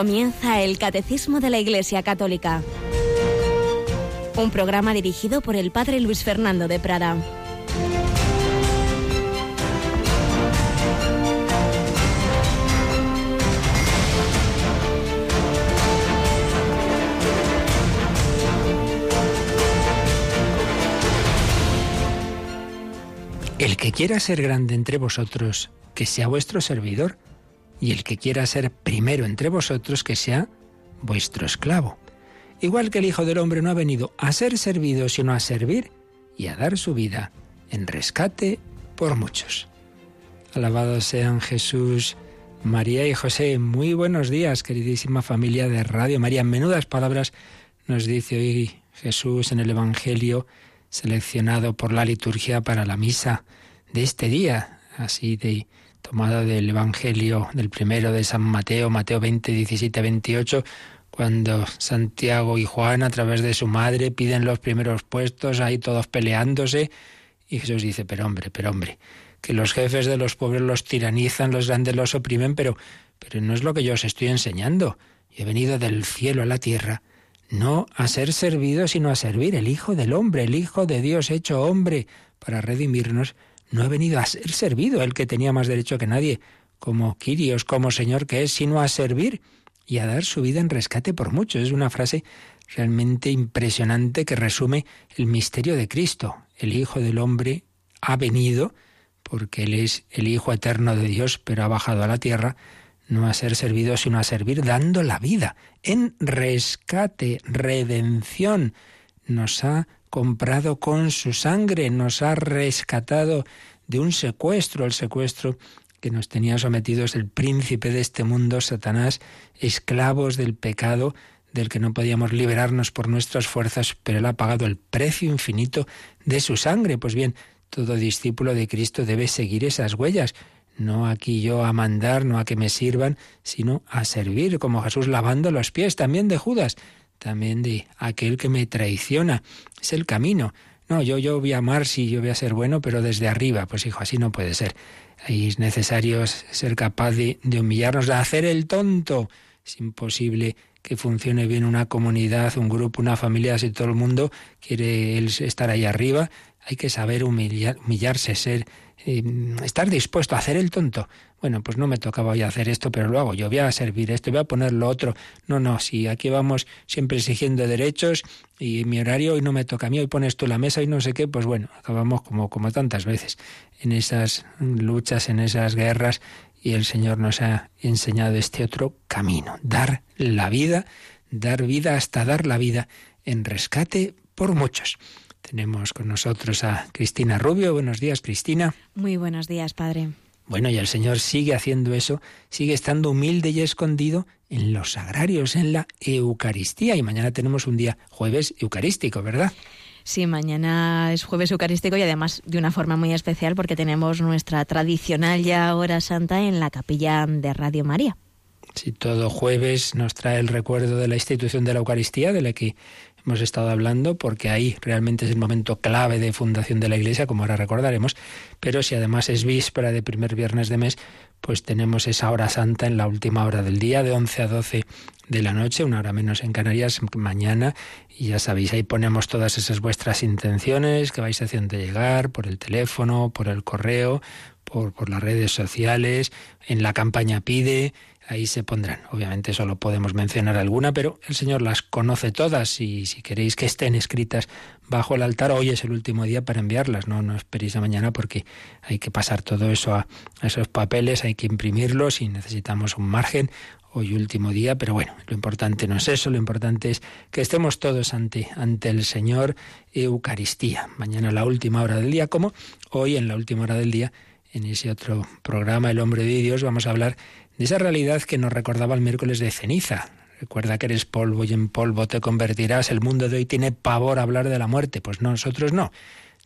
Comienza el Catecismo de la Iglesia Católica. Un programa dirigido por el Padre Luis Fernando de Prada. El que quiera ser grande entre vosotros, que sea vuestro servidor y el que quiera ser primero entre vosotros, que sea vuestro esclavo. Igual que el Hijo del Hombre no ha venido a ser servido, sino a servir y a dar su vida en rescate por muchos. Alabados sean Jesús, María y José. Muy buenos días, queridísima familia de Radio María. Menudas palabras nos dice hoy Jesús en el Evangelio seleccionado por la liturgia para la misa de este día, así de tomada del Evangelio del primero de San Mateo, Mateo 20, 17, 28, cuando Santiago y Juan, a través de su madre, piden los primeros puestos, ahí todos peleándose, y Jesús dice, pero hombre, pero hombre, que los jefes de los pobres los tiranizan, los grandes los oprimen, pero, pero no es lo que yo os estoy enseñando. Yo he venido del cielo a la tierra, no a ser servido, sino a servir el Hijo del Hombre, el Hijo de Dios hecho hombre, para redimirnos no ha venido a ser servido, el que tenía más derecho que nadie, como Quirios, como Señor que es, sino a servir y a dar su vida en rescate por muchos. Es una frase realmente impresionante que resume el misterio de Cristo. El Hijo del Hombre ha venido, porque Él es el Hijo eterno de Dios, pero ha bajado a la tierra, no a ser servido, sino a servir dando la vida en rescate, redención. Nos ha comprado con su sangre, nos ha rescatado de un secuestro, el secuestro que nos tenía sometidos el príncipe de este mundo, Satanás, esclavos del pecado, del que no podíamos liberarnos por nuestras fuerzas, pero él ha pagado el precio infinito de su sangre. Pues bien, todo discípulo de Cristo debe seguir esas huellas, no aquí yo a mandar, no a que me sirvan, sino a servir, como Jesús lavando los pies también de Judas también de aquel que me traiciona. Es el camino. No, yo, yo voy a amar, sí, yo voy a ser bueno, pero desde arriba. Pues hijo, así no puede ser. Ahí es necesario ser capaz de, humillarnos, de hacer el tonto. Es imposible que funcione bien una comunidad, un grupo, una familia, si todo el mundo quiere estar ahí arriba. Hay que saber humillar, humillarse, ser eh, estar dispuesto a hacer el tonto. Bueno, pues no me tocaba hoy hacer esto, pero lo hago. Yo voy a servir esto, voy a poner lo otro. No, no, si aquí vamos siempre exigiendo derechos y mi horario hoy no me toca a mí, hoy pones tú la mesa y no sé qué, pues bueno, acabamos como, como tantas veces en esas luchas, en esas guerras y el Señor nos ha enseñado este otro camino, dar la vida, dar vida hasta dar la vida en rescate por muchos. Tenemos con nosotros a Cristina Rubio. Buenos días, Cristina. Muy buenos días, Padre. Bueno, y el Señor sigue haciendo eso, sigue estando humilde y escondido en los sagrarios, en la Eucaristía. Y mañana tenemos un día jueves eucarístico, ¿verdad? Sí, mañana es jueves eucarístico y además de una forma muy especial porque tenemos nuestra tradicional ya hora santa en la capilla de Radio María. Sí, todo jueves nos trae el recuerdo de la institución de la Eucaristía, de la que hemos estado hablando, porque ahí realmente es el momento clave de fundación de la Iglesia, como ahora recordaremos, pero si además es víspera de primer viernes de mes, pues tenemos esa hora santa en la última hora del día, de 11 a 12 de la noche, una hora menos en Canarias, mañana, y ya sabéis, ahí ponemos todas esas vuestras intenciones que vais haciendo llegar por el teléfono, por el correo, por, por las redes sociales, en la campaña Pide, ahí se pondrán. Obviamente solo podemos mencionar alguna, pero el Señor las conoce todas y si queréis que estén escritas bajo el altar, hoy es el último día para enviarlas, no, esperéis a mañana porque hay que pasar todo eso a, esos papeles, hay que imprimirlos y necesitamos un margen. Hoy último día, pero bueno, lo importante no es eso, lo importante es que estemos todos ante, ante el Señor Eucaristía. Mañana la última hora del día, como hoy en la última hora del día, en ese otro programa, El hombre de Dios, vamos a hablar de esa realidad que nos recordaba el miércoles de ceniza. Recuerda que eres polvo y en polvo te convertirás. El mundo de hoy tiene pavor a hablar de la muerte. Pues nosotros no.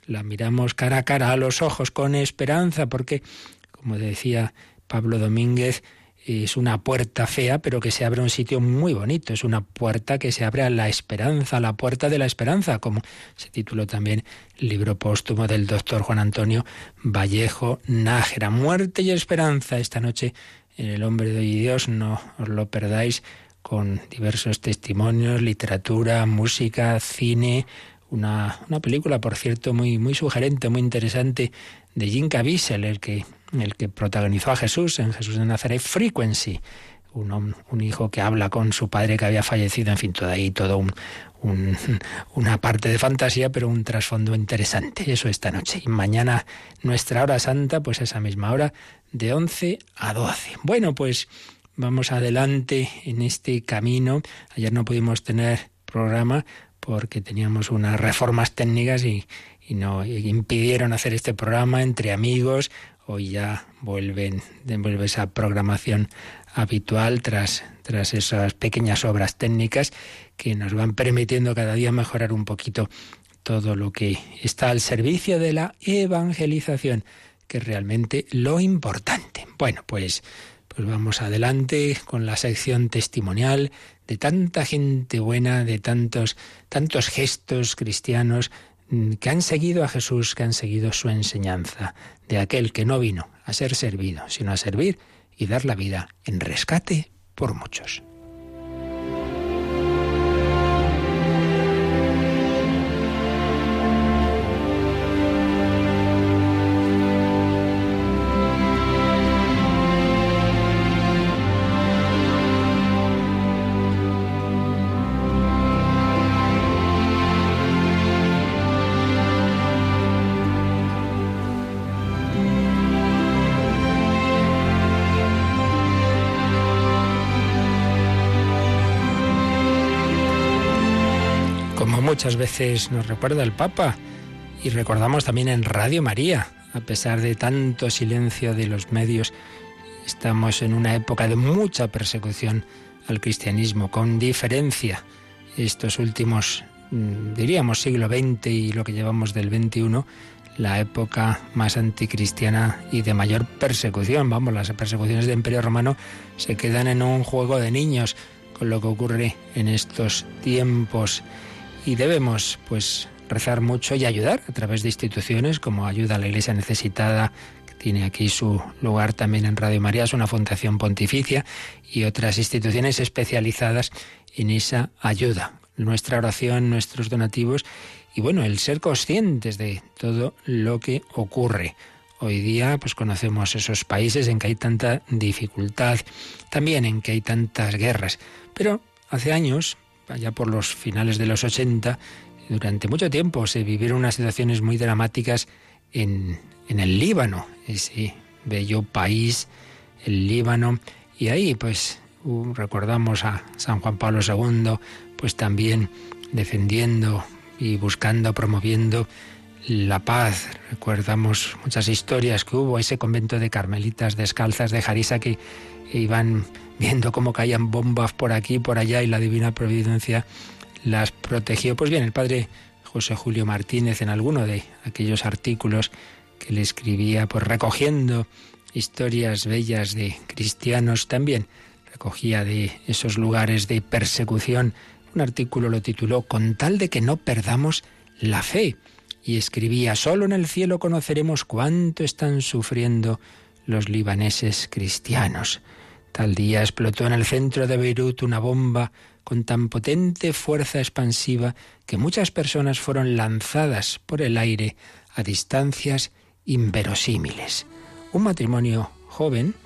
La miramos cara a cara, a los ojos, con esperanza, porque, como decía Pablo Domínguez, es una puerta fea, pero que se abre a un sitio muy bonito. Es una puerta que se abre a la esperanza, a la puerta de la esperanza, como se tituló también el libro póstumo del doctor Juan Antonio Vallejo Nájera. Muerte y esperanza. Esta noche en el hombre de Dios, no os lo perdáis. con diversos testimonios, literatura, música, cine, una, una, película, por cierto, muy, muy sugerente, muy interesante, de Jim Caviezel, el que, el que protagonizó a Jesús en Jesús de Nazaret, Frequency. Un, hijo que habla con su padre que había fallecido, en fin, todo ahí, todo un, un, una parte de fantasía, pero un trasfondo interesante. Eso esta noche. Y mañana nuestra hora santa, pues esa misma hora, de 11 a 12. Bueno, pues vamos adelante en este camino. Ayer no pudimos tener programa porque teníamos unas reformas técnicas y, y no impidieron hacer este programa entre amigos. Hoy ya vuelven, vuelve esa programación habitual tras, tras esas pequeñas obras técnicas que nos van permitiendo cada día mejorar un poquito todo lo que está al servicio de la evangelización, que es realmente lo importante. Bueno, pues, pues vamos adelante con la sección testimonial de tanta gente buena, de tantos, tantos gestos cristianos mm, que han seguido a Jesús, que han seguido su enseñanza, de aquel que no vino a ser servido, sino a servir y dar la vida en rescate por muchos. Muchas veces nos recuerda el Papa y recordamos también en Radio María, a pesar de tanto silencio de los medios, estamos en una época de mucha persecución al cristianismo, con diferencia. Estos últimos, mm, diríamos, siglo XX y lo que llevamos del XXI, la época más anticristiana y de mayor persecución. Vamos, las persecuciones del Imperio Romano se quedan en un juego de niños con lo que ocurre en estos tiempos y debemos pues rezar mucho y ayudar a través de instituciones como Ayuda a la Iglesia Necesitada, que tiene aquí su lugar también en Radio María, es una fundación pontificia y otras instituciones especializadas en esa ayuda. Nuestra oración, nuestros donativos y bueno, el ser conscientes de todo lo que ocurre. Hoy día pues conocemos esos países en que hay tanta dificultad, también en que hay tantas guerras, pero hace años allá por los finales de los 80, durante mucho tiempo se vivieron unas situaciones muy dramáticas en, en el Líbano, ese bello país, el Líbano, y ahí pues recordamos a San Juan Pablo II, pues también defendiendo y buscando, promoviendo la paz. Recordamos muchas historias que hubo, ese convento de carmelitas descalzas de Jarisa que iban viendo cómo caían bombas por aquí por allá y la divina providencia las protegió. Pues bien, el padre José Julio Martínez en alguno de aquellos artículos que le escribía, pues recogiendo historias bellas de cristianos, también recogía de esos lugares de persecución. Un artículo lo tituló Con tal de que no perdamos la fe. Y escribía, solo en el cielo conoceremos cuánto están sufriendo los libaneses cristianos. Tal día explotó en el centro de Beirut una bomba con tan potente fuerza expansiva que muchas personas fueron lanzadas por el aire a distancias inverosímiles. Un matrimonio joven,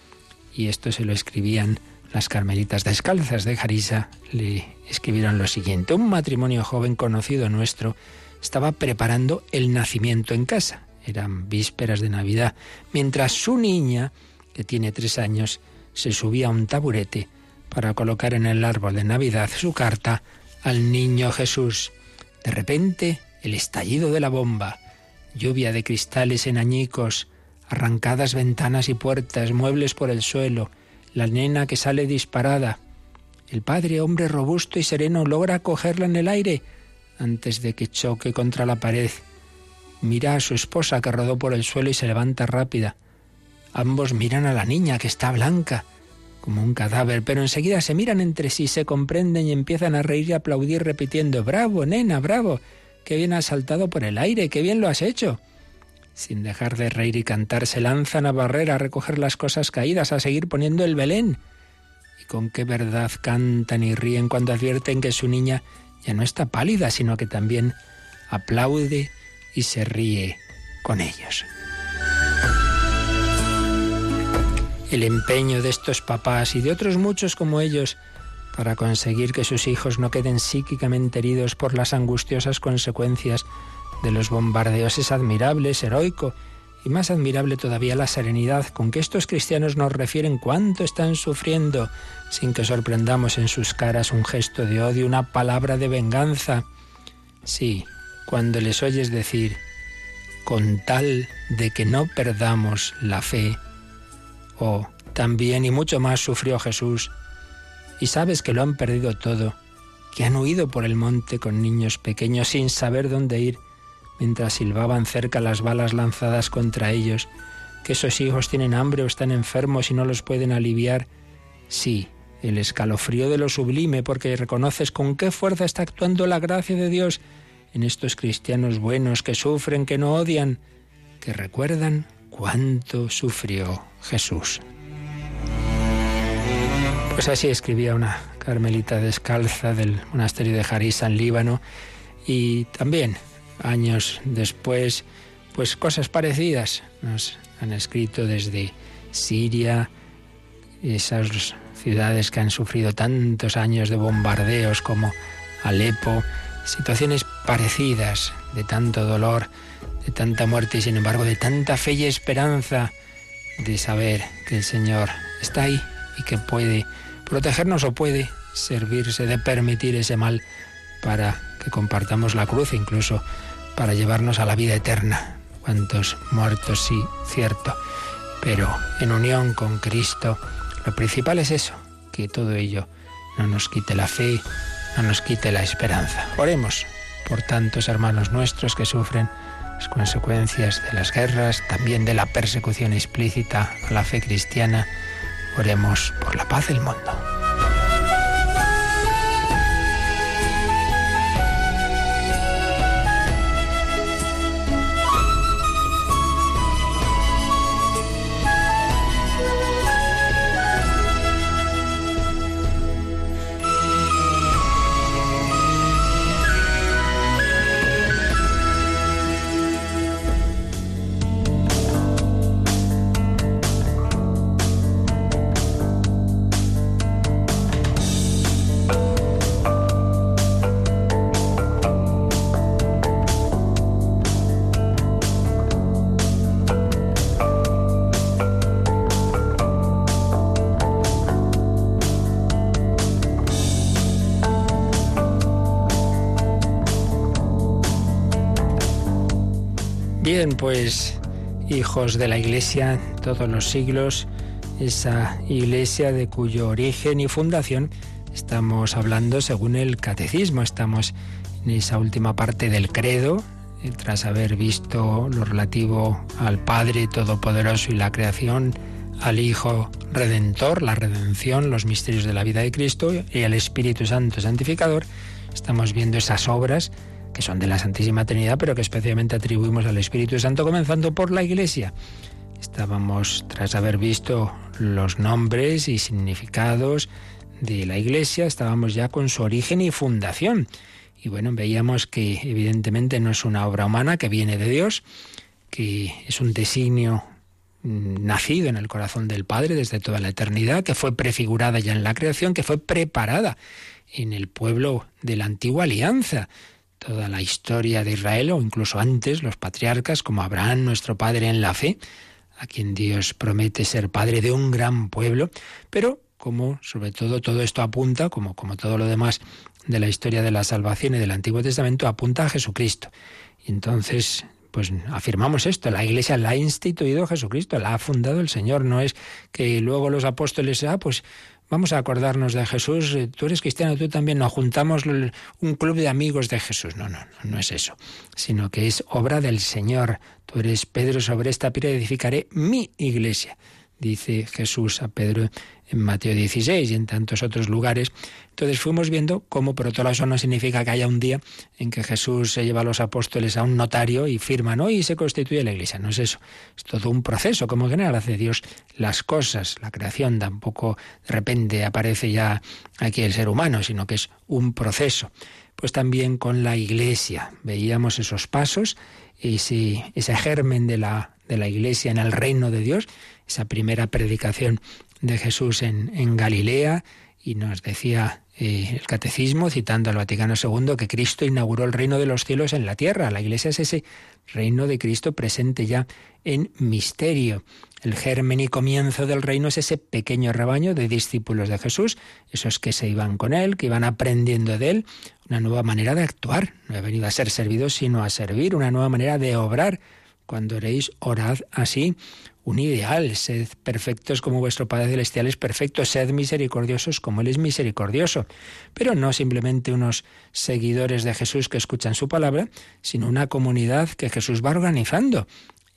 y esto se lo escribían las carmelitas descalzas de Jarisa, le escribieron lo siguiente. Un matrimonio joven conocido nuestro estaba preparando el nacimiento en casa. Eran vísperas de Navidad, mientras su niña, que tiene tres años, se subía a un taburete para colocar en el árbol de Navidad su carta al niño Jesús. De repente, el estallido de la bomba, lluvia de cristales en añicos, arrancadas ventanas y puertas, muebles por el suelo, la nena que sale disparada. El padre, hombre robusto y sereno, logra cogerla en el aire antes de que choque contra la pared. Mira a su esposa que rodó por el suelo y se levanta rápida. Ambos miran a la niña, que está blanca, como un cadáver, pero enseguida se miran entre sí, se comprenden y empiezan a reír y aplaudir repitiendo Bravo, nena, bravo. Qué bien has saltado por el aire, qué bien lo has hecho. Sin dejar de reír y cantar, se lanzan a barrer, a recoger las cosas caídas, a seguir poniendo el Belén. y con qué verdad cantan y ríen cuando advierten que su niña ya no está pálida, sino que también aplaude y se ríe con ellos. El empeño de estos papás y de otros muchos como ellos para conseguir que sus hijos no queden psíquicamente heridos por las angustiosas consecuencias de los bombardeos es admirable, es heroico y más admirable todavía la serenidad con que estos cristianos nos refieren cuánto están sufriendo, sin que sorprendamos en sus caras un gesto de odio, una palabra de venganza. Sí, cuando les oyes decir, con tal de que no perdamos la fe, oh, también y mucho más sufrió Jesús, y sabes que lo han perdido todo, que han huido por el monte con niños pequeños sin saber dónde ir, mientras silbaban cerca las balas lanzadas contra ellos, que esos hijos tienen hambre o están enfermos y no los pueden aliviar. Sí, el escalofrío de lo sublime, porque reconoces con qué fuerza está actuando la gracia de Dios en estos cristianos buenos que sufren, que no odian, que recuerdan cuánto sufrió Jesús. Pues así escribía una carmelita descalza del monasterio de Jarisa en Líbano y también años después, pues cosas parecidas nos han escrito desde Siria, esas ciudades que han sufrido tantos años de bombardeos como Alepo, situaciones parecidas de tanto dolor, de tanta muerte y sin embargo de tanta fe y esperanza de saber que el Señor está ahí y que puede protegernos o puede servirse de permitir ese mal para que compartamos la cruz, incluso para llevarnos a la vida eterna. Cuantos muertos, sí, cierto. Pero en unión con Cristo, lo principal es eso, que todo ello no nos quite la fe, no nos quite la esperanza. Oremos por tantos hermanos nuestros que sufren las consecuencias de las guerras, también de la persecución explícita a la fe cristiana. Oremos por la paz del mundo. Pues hijos de la Iglesia, todos los siglos, esa Iglesia de cuyo origen y fundación estamos hablando según el catecismo, estamos en esa última parte del credo, eh, tras haber visto lo relativo al Padre Todopoderoso y la creación, al Hijo Redentor, la redención, los misterios de la vida de Cristo y al Espíritu Santo Santificador, estamos viendo esas obras que son de la Santísima Trinidad, pero que especialmente atribuimos al Espíritu Santo, comenzando por la Iglesia. Estábamos, tras haber visto los nombres y significados de la Iglesia, estábamos ya con su origen y fundación. Y bueno, veíamos que evidentemente no es una obra humana que viene de Dios, que es un designio mm, nacido en el corazón del Padre desde toda la eternidad, que fue prefigurada ya en la creación, que fue preparada en el pueblo de la antigua alianza, toda la historia de Israel o incluso antes los patriarcas como Abraham, nuestro padre en la fe, a quien Dios promete ser padre de un gran pueblo, pero como sobre todo todo esto apunta, como, como todo lo demás de la historia de la salvación y del Antiguo Testamento, apunta a Jesucristo. Y entonces, pues afirmamos esto, la Iglesia la ha instituido Jesucristo, la ha fundado el Señor, no es que luego los apóstoles, ah, pues Vamos a acordarnos de Jesús. Eh, tú eres cristiano, tú también. Nos juntamos un club de amigos de Jesús. No, no, no, no es eso. Sino que es obra del Señor. Tú eres Pedro, sobre esta piedra edificaré mi iglesia. Dice Jesús a Pedro en Mateo 16 y en tantos otros lugares. Entonces fuimos viendo cómo, eso no significa que haya un día en que Jesús se lleva a los apóstoles a un notario y firma, ¿no? Y se constituye la iglesia. No es eso. Es todo un proceso. Como en general hace Dios las cosas. La creación tampoco de repente aparece ya aquí el ser humano, sino que es un proceso. Pues también con la iglesia. Veíamos esos pasos, ese, ese germen de la, de la iglesia en el reino de Dios, esa primera predicación de Jesús en, Galilea y nos decía eh, el catecismo, citando al Vaticano II, que Cristo inauguró el reino de los cielos en la tierra. La Iglesia es ese reino de Cristo presente ya en misterio. El germen y comienzo del reino es ese pequeño rebaño de discípulos de Jesús, esos que se iban con él, que iban aprendiendo de él, una nueva manera de actuar. No he venido a ser servidos, sino a servir, una nueva manera de obrar. Cuando oréis, orad así un ideal, sed perfectos como vuestro Padre Celestial es perfecto, sed misericordiosos como Él es misericordioso. Pero no simplemente unos seguidores de Jesús que escuchan su palabra, sino una comunidad que Jesús va organizando.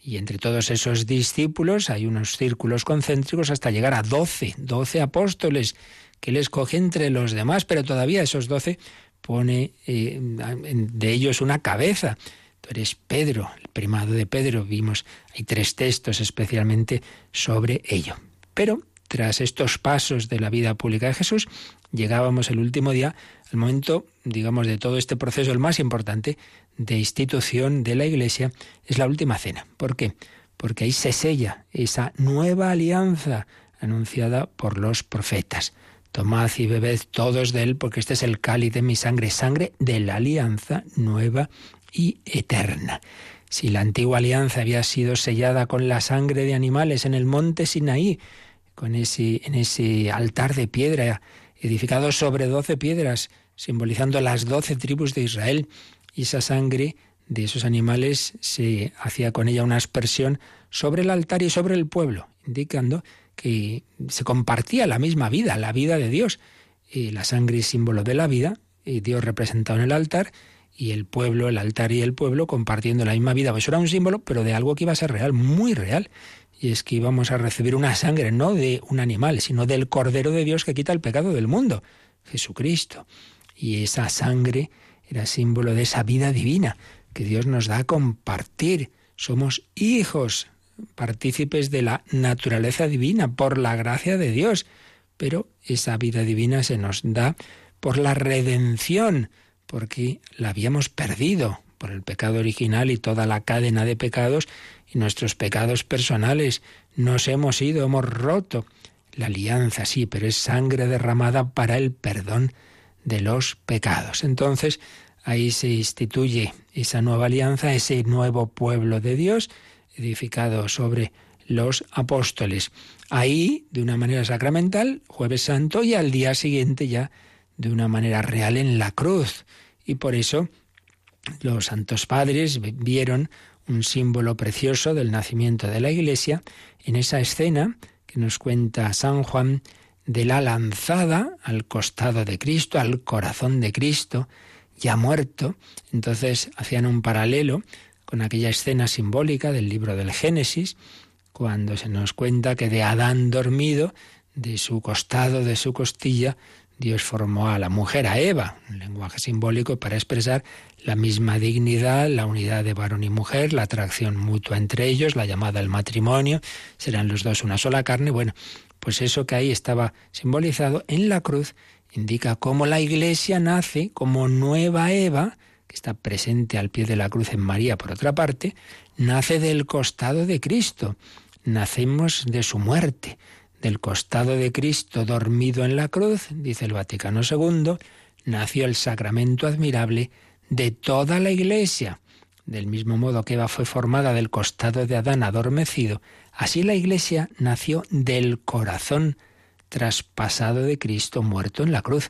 Y entre todos esos discípulos hay unos círculos concéntricos hasta llegar a doce, doce apóstoles que Él escoge entre los demás, pero todavía esos doce pone eh, de ellos una cabeza Tú eres Pedro, el primado de Pedro. Vimos, hay tres textos especialmente sobre ello. Pero tras estos pasos de la vida pública de Jesús, llegábamos el último día al momento, digamos, de todo este proceso, el más importante de institución de la Iglesia, es la última cena. ¿Por qué? Porque ahí se sella esa nueva alianza anunciada por los profetas. Tomad y bebed todos de él, porque este es el cáliz de mi sangre, sangre de la alianza nueva y eterna. Si la antigua alianza había sido sellada con la sangre de animales en el monte Sinaí, con ese, en ese altar de piedra edificado sobre doce piedras, simbolizando las doce tribus de Israel, y esa sangre de esos animales se hacía con ella una aspersión sobre el altar y sobre el pueblo, indicando que se compartía la misma vida, la vida de Dios. Y la sangre es símbolo de la vida, y Dios representado en el altar, y el pueblo, el altar y el pueblo compartiendo la misma vida. Pues eso era un símbolo, pero de algo que iba a ser real, muy real. Y es que íbamos a recibir una sangre, no de un animal, sino del Cordero de Dios que quita el pecado del mundo, Jesucristo. Y esa sangre era símbolo de esa vida divina que Dios nos da a compartir. Somos hijos, partícipes de la naturaleza divina, por la gracia de Dios. Pero esa vida divina se nos da por la redención porque la habíamos perdido por el pecado original y toda la cadena de pecados y nuestros pecados personales. Nos hemos ido, hemos roto la alianza, sí, pero es sangre derramada para el perdón de los pecados. Entonces, ahí se instituye esa nueva alianza, ese nuevo pueblo de Dios, edificado sobre los apóstoles. Ahí, de una manera sacramental, jueves santo, y al día siguiente ya de una manera real en la cruz. Y por eso los santos padres vieron un símbolo precioso del nacimiento de la Iglesia en esa escena que nos cuenta San Juan de la lanzada al costado de Cristo, al corazón de Cristo, ya muerto. Entonces hacían un paralelo con aquella escena simbólica del libro del Génesis, cuando se nos cuenta que de Adán dormido, de su costado, de su costilla, Dios formó a la mujer, a Eva, un lenguaje simbólico para expresar la misma dignidad, la unidad de varón y mujer, la atracción mutua entre ellos, la llamada al matrimonio, serán los dos una sola carne. Bueno, pues eso que ahí estaba simbolizado en la cruz indica cómo la Iglesia nace como nueva Eva, que está presente al pie de la cruz en María por otra parte, nace del costado de Cristo. Nacemos de su muerte del costado de Cristo dormido en la cruz, dice el Vaticano II, nació el sacramento admirable de toda la Iglesia. Del mismo modo que Eva fue formada del costado de Adán adormecido, así la Iglesia nació del corazón traspasado de Cristo muerto en la cruz.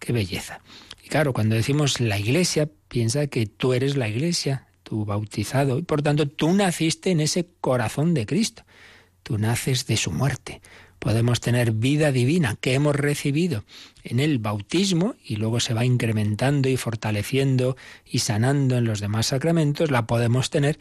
¡Qué belleza! Y claro, cuando decimos la Iglesia, piensa que tú eres la Iglesia, tú bautizado, y por tanto tú naciste en ese corazón de Cristo. Tú naces de su muerte podemos tener vida divina que hemos recibido en el bautismo y luego se va incrementando y fortaleciendo y sanando en los demás sacramentos, la podemos tener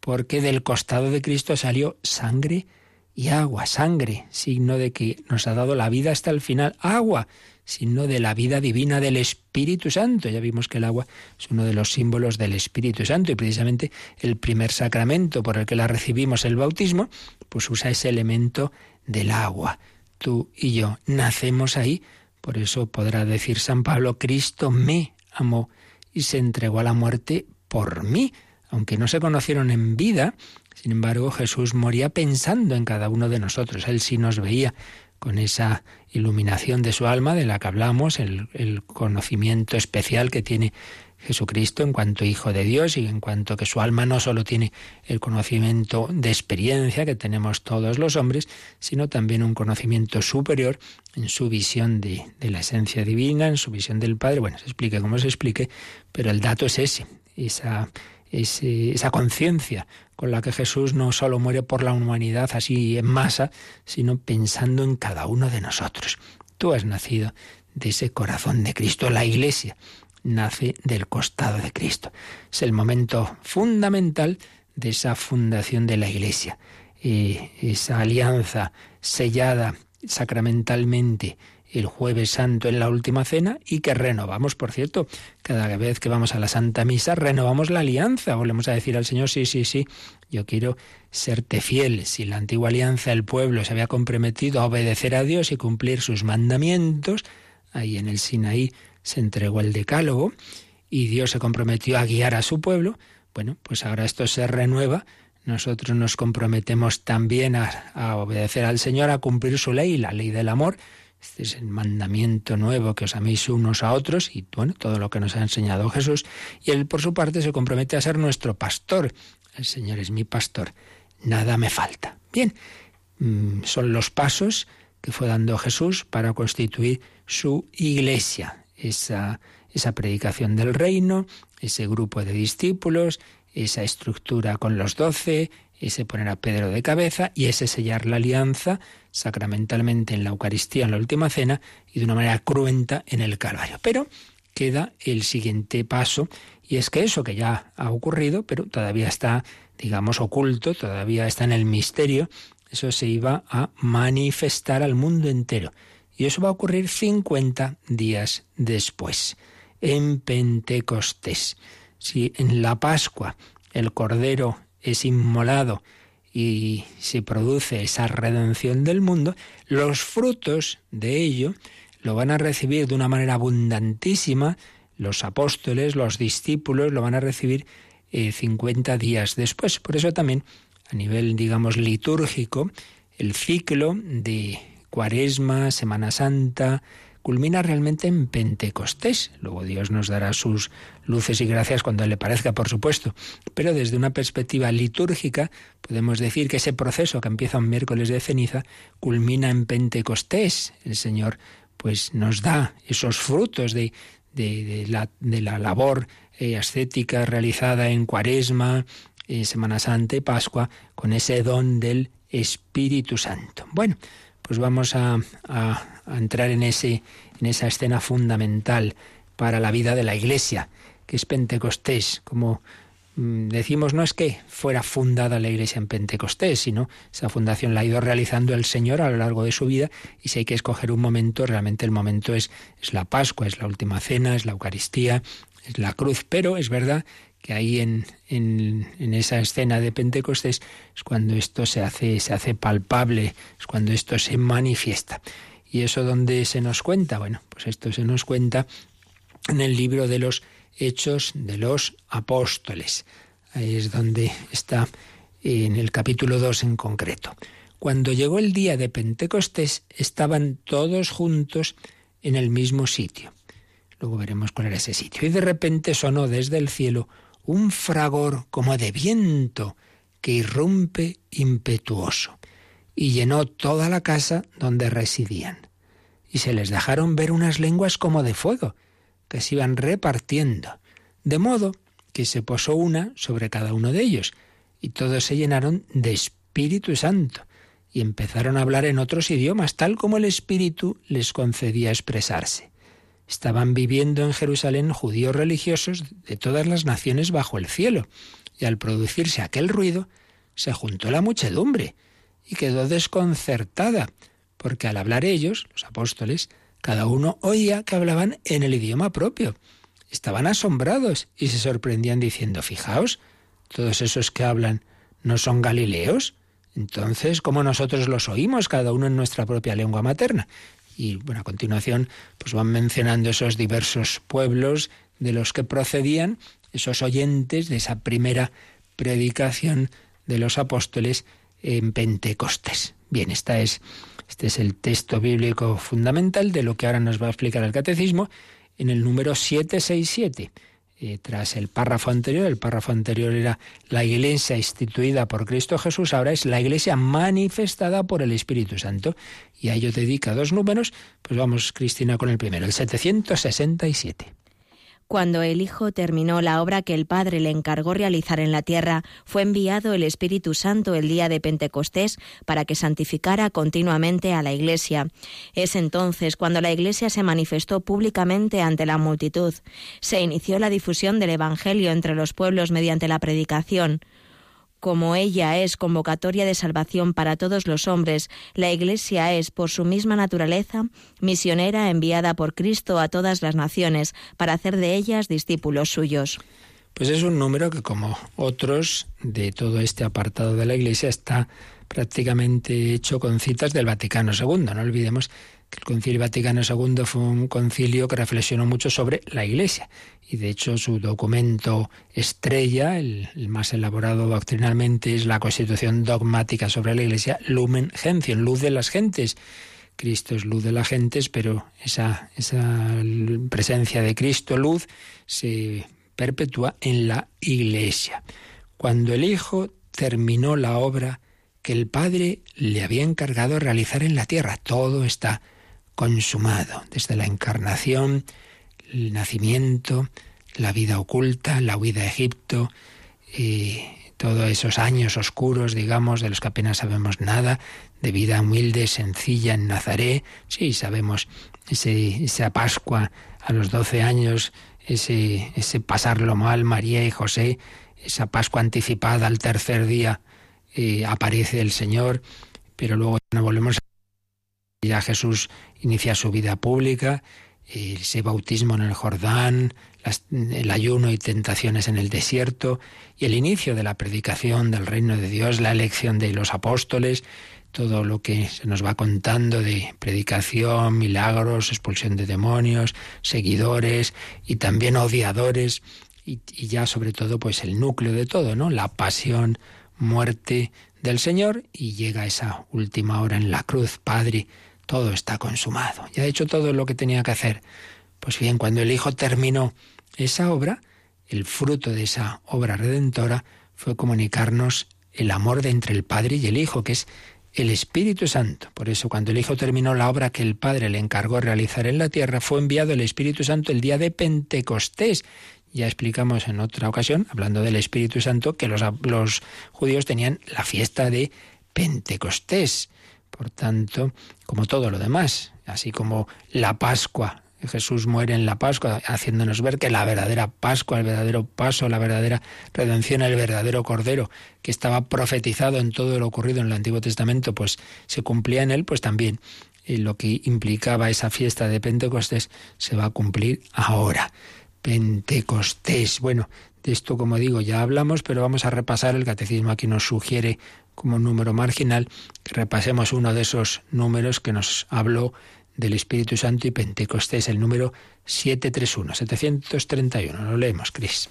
porque del costado de Cristo salió sangre y agua, sangre, signo de que nos ha dado la vida hasta el final, agua, signo de la vida divina del Espíritu Santo. Ya vimos que el agua es uno de los símbolos del Espíritu Santo y precisamente el primer sacramento por el que la recibimos, el bautismo, pues usa ese elemento del agua. Tú y yo nacemos ahí, por eso podrá decir San Pablo, Cristo me amó y se entregó a la muerte por mí. Aunque no se conocieron en vida, sin embargo, Jesús moría pensando en cada uno de nosotros. Él sí nos veía con esa iluminación de su alma de la que hablamos, el, el, conocimiento especial que tiene Jesucristo en cuanto Hijo de Dios y en cuanto que su alma no solo tiene el conocimiento de experiencia que tenemos todos los hombres, sino también un conocimiento superior en su visión de, la esencia divina, en su visión del Padre. Bueno, se explique como se explique, pero el dato es ese, esa esa conciencia con la que Jesús no solo muere por la humanidad así en masa, sino pensando en cada uno de nosotros. Tú has nacido de ese corazón de Cristo, la Iglesia nace del costado de Cristo. Es el momento fundamental de esa fundación de la Iglesia, eh, esa alianza sellada sacramentalmente el jueves santo en la última cena y que renovamos, por cierto, cada vez que vamos a la Santa Misa, renovamos la alianza, volvemos a decir al Señor, sí, sí, sí, yo quiero serte fiel. Si la antigua alianza, el pueblo se había comprometido a obedecer a Dios y cumplir sus mandamientos, ahí en el Sinaí se entregó el decálogo y Dios se comprometió a guiar a su pueblo, bueno, pues ahora esto se renueva nosotros nos comprometemos también a, a, obedecer al Señor, a cumplir su ley, la ley del amor, este es el mandamiento nuevo, que os améis unos a otros y bueno, todo lo que nos ha enseñado Jesús. Y él, por su parte, se compromete a ser nuestro pastor. El Señor es mi pastor, nada me falta. Bien, mm, son los pasos que fue dando Jesús para constituir su iglesia. Esa, esa predicación del reino, ese grupo de discípulos, esa estructura con los doce, ese poner a Pedro de cabeza y ese sellar la alianza sacramentalmente en la Eucaristía, en la última cena, y de una manera cruenta en el Calvario. Pero queda el siguiente paso, y es que eso que ya ha ocurrido, pero todavía está, digamos, oculto, todavía está en el misterio, eso se iba a manifestar al mundo entero. Y eso va a ocurrir 50 días después, en Pentecostés. Si en la Pascua el Cordero es inmolado y se produce esa redención del mundo, los frutos de ello lo van a recibir de una manera abundantísima los apóstoles, los discípulos, lo van a recibir 50 eh, días después. Por eso también, a nivel, digamos, litúrgico, el ciclo de Cuaresma, Semana Santa, culmina realmente en Pentecostés. Luego Dios nos dará sus luces y gracias cuando le parezca, por supuesto. Pero desde una perspectiva litúrgica podemos decir que ese proceso que empieza un miércoles de ceniza culmina en Pentecostés. El Señor pues nos da esos frutos de, de, la, de la, labor eh, ascética realizada en Cuaresma, en Semana Santa y Pascua, con ese don del Espíritu Santo. Bueno, pues vamos a, entrar en, ese, en esa escena fundamental para la vida de la Iglesia, que es Pentecostés, como mm, decimos, no es que fuera fundada la Iglesia en Pentecostés, sino esa fundación la ha ido realizando el Señor a lo largo de su vida y si hay que escoger un momento, realmente el momento es, es la Pascua, es la última cena, es la Eucaristía, es la cruz, pero es verdad que ahí en, en, esa escena de Pentecostés es cuando esto se hace, se hace palpable, es cuando esto se manifiesta. ¿Y eso dónde se nos cuenta? Bueno, pues esto se nos cuenta en el libro de los Hechos de los Apóstoles. Ahí es donde está en el capítulo 2 en concreto. Cuando llegó el día de Pentecostés, estaban todos juntos en el mismo sitio. Luego veremos cuál era ese sitio. Y de repente sonó desde el cielo un fragor como de viento que irrumpe impetuoso, y llenó toda la casa donde residían. Y se les dejaron ver unas lenguas como de fuego, que se iban repartiendo, de modo que se posó una sobre cada uno de ellos, y todos se llenaron de Espíritu Santo, y empezaron a hablar en otros idiomas, tal como el Espíritu les concedía expresarse. Estaban viviendo en Jerusalén judíos religiosos de todas las naciones bajo el cielo, y al producirse aquel ruido, se juntó la muchedumbre, y quedó desconcertada, porque al hablar ellos, los apóstoles, cada uno oía que hablaban en el idioma propio. Estaban asombrados y se sorprendían diciendo, fijaos, todos esos que hablan no son galileos. Entonces, ¿cómo nosotros los oímos, cada uno en nuestra propia lengua materna? Y bueno, a continuación, pues van mencionando esos diversos pueblos de los que procedían esos oyentes de esa primera predicación de los apóstoles en Pentecostés. Bien, esta es, este es el texto bíblico fundamental de lo que ahora nos va a explicar el catecismo en el número 767. Eh, tras el párrafo anterior, el párrafo anterior era la iglesia instituida por Cristo Jesús, ahora es la iglesia manifestada por el Espíritu Santo. Y a ello dedica dos números, pues vamos, Cristina, con el primero, el 767. Cuando el Hijo terminó la obra que el Padre le encargó realizar en la tierra, fue enviado el Espíritu Santo el día de Pentecostés para que santificara continuamente a la Iglesia. Es entonces cuando la Iglesia se manifestó públicamente ante la multitud. Se inició la difusión del Evangelio entre los pueblos mediante la predicación. Como ella es convocatoria de salvación para todos los hombres, la Iglesia es, por su misma naturaleza, misionera enviada por Cristo a todas las naciones para hacer de ellas discípulos suyos. Pues es un número que, como otros de todo este apartado de la Iglesia, está prácticamente hecho con citas del Vaticano II. No olvidemos el Concilio Vaticano II fue un concilio que reflexionó mucho sobre la Iglesia y de hecho su documento estrella, el, más elaborado doctrinalmente, es la Constitución dogmática sobre la Iglesia, Lumen Gentium, luz de las gentes. Cristo es luz de las gentes, pero esa, esa presencia de Cristo, luz, se perpetúa en la Iglesia. Cuando el Hijo terminó la obra que el Padre le había encargado realizar en la tierra, todo está consumado, desde la encarnación, el nacimiento, la vida oculta, la huida a Egipto, y todos esos años oscuros, digamos, de los que apenas sabemos nada, de vida humilde, sencilla en Nazaret. Sí, sabemos ese, esa Pascua a los doce años, ese, ese pasarlo mal, María y José, esa Pascua anticipada al tercer día, eh, aparece el Señor, pero luego no volvemos a ya Jesús inicia su vida pública, ese bautismo en el Jordán, el ayuno y tentaciones en el desierto, y el inicio de la predicación del reino de Dios, la elección de los apóstoles, todo lo que se nos va contando de predicación, milagros, expulsión de demonios, seguidores y también odiadores, y, y ya sobre todo pues el núcleo de todo, ¿no? La pasión, muerte del Señor, y llega esa última hora en la cruz, Padre, todo está consumado. Ya ha hecho todo lo que tenía que hacer. Pues bien, cuando el Hijo terminó esa obra, el fruto de esa obra redentora fue comunicarnos el amor de entre el Padre y el Hijo, que es el Espíritu Santo. Por eso, cuando el Hijo terminó la obra que el Padre le encargó realizar en la tierra, fue enviado el Espíritu Santo el día de Pentecostés. Ya explicamos en otra ocasión, hablando del Espíritu Santo, que los, los judíos tenían la fiesta de Pentecostés. Por tanto, como todo lo demás, así como la Pascua, Jesús muere en la Pascua, haciéndonos ver que la verdadera Pascua, el verdadero paso, la verdadera redención, el verdadero Cordero, que estaba profetizado en todo lo ocurrido en el Antiguo Testamento, pues se cumplía en él, pues también eh, lo que implicaba esa fiesta de Pentecostés se va a cumplir ahora. Pentecostés. Bueno, de esto, como digo, ya hablamos, pero vamos a repasar. El catecismo aquí nos sugiere como número marginal repasemos uno de esos números que nos habló del Espíritu Santo y Pentecostés, el número 731, 731. Lo leemos, Cris.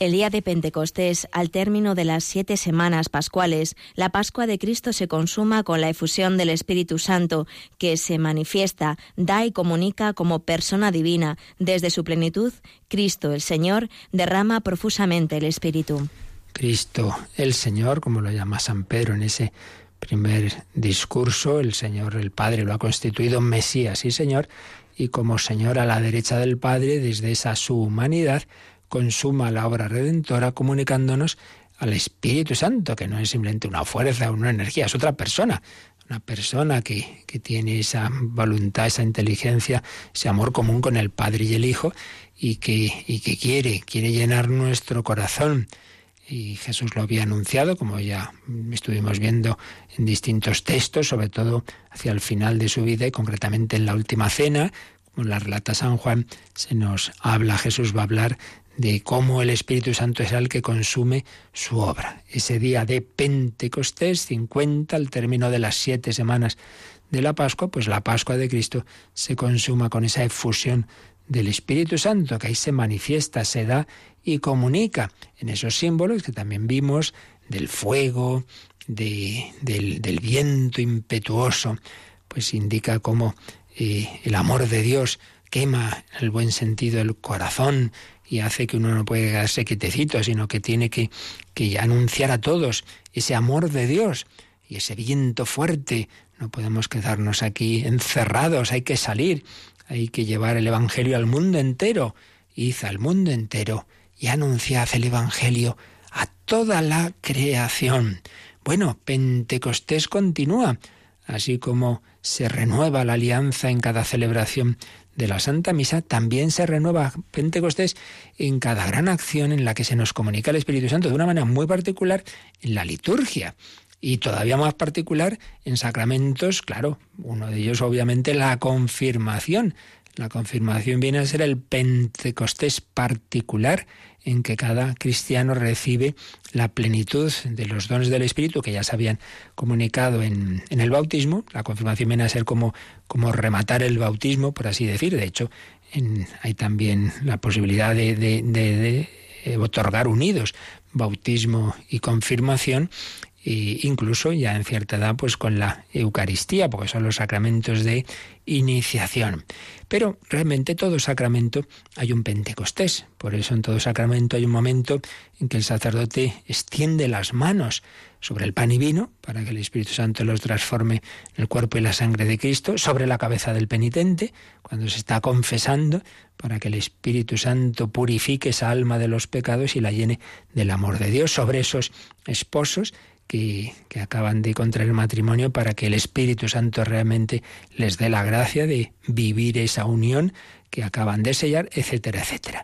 El día de Pentecostés, al término de las siete semanas pascuales, la Pascua de Cristo se consuma con la efusión del Espíritu Santo, que se manifiesta, da y comunica como persona divina. Desde su plenitud, Cristo, el Señor, derrama profusamente el Espíritu. Cristo, el Señor, como lo llama San Pedro en ese primer discurso, el Señor, el Padre, lo ha constituido Mesías y Señor, y como Señor a la derecha del Padre, desde esa su humanidad, consuma la obra redentora comunicándonos al Espíritu Santo, que no es simplemente una fuerza una energía, es otra persona. Una persona que, que tiene esa voluntad, esa inteligencia, ese amor común con el Padre y el Hijo y que, y que quiere, quiere llenar nuestro corazón. Y Jesús lo había anunciado, como ya estuvimos viendo en distintos textos, sobre todo hacia el final de su vida y concretamente en la última cena, como la relata San Juan, se nos habla, Jesús va a hablar de cómo el Espíritu Santo es el que consume su obra. Ese día de Pentecostés, 50, al término de las siete semanas de la Pascua, pues la Pascua de Cristo se consuma con esa efusión del Espíritu Santo, que ahí se manifiesta, se da y comunica en esos símbolos que también vimos del fuego, de, del, viento impetuoso, pues indica cómo eh, el amor de Dios quema el buen sentido el corazón y hace que uno no puede quedarse quietecito, sino que tiene que, que anunciar a todos ese amor de Dios y ese viento fuerte. No podemos quedarnos aquí encerrados, hay que salir, hay que llevar el Evangelio al mundo entero. Id al mundo entero y anunciad el Evangelio a toda la creación. Bueno, Pentecostés continúa, así como se renueva la alianza en cada celebración de la Santa Misa, también se renueva Pentecostés en cada gran acción en la que se nos comunica el Espíritu Santo de una manera muy particular en la liturgia y todavía más particular en sacramentos, claro, uno de ellos obviamente la confirmación. La confirmación viene a ser el Pentecostés particular en que cada cristiano recibe la plenitud de los dones del Espíritu que ya se habían comunicado en, el bautismo. La confirmación viene a ser como, como rematar el bautismo, por así decir. De hecho, hay también la posibilidad de, de eh, otorgar unidos bautismo y confirmación e incluso ya en cierta edad pues con la Eucaristía, porque son los sacramentos de iniciación. Pero realmente todo sacramento hay un Pentecostés, por eso en todo sacramento hay un momento en que el sacerdote extiende las manos sobre el pan y vino, para que el Espíritu Santo los transforme en el cuerpo y la sangre de Cristo, sobre la cabeza del penitente, cuando se está confesando, para que el Espíritu Santo purifique esa alma de los pecados y la llene del amor de Dios, sobre esos esposos que, acaban de contraer matrimonio para que el Espíritu Santo realmente les dé la gracia de vivir esa unión que acaban de sellar, etcétera, etcétera.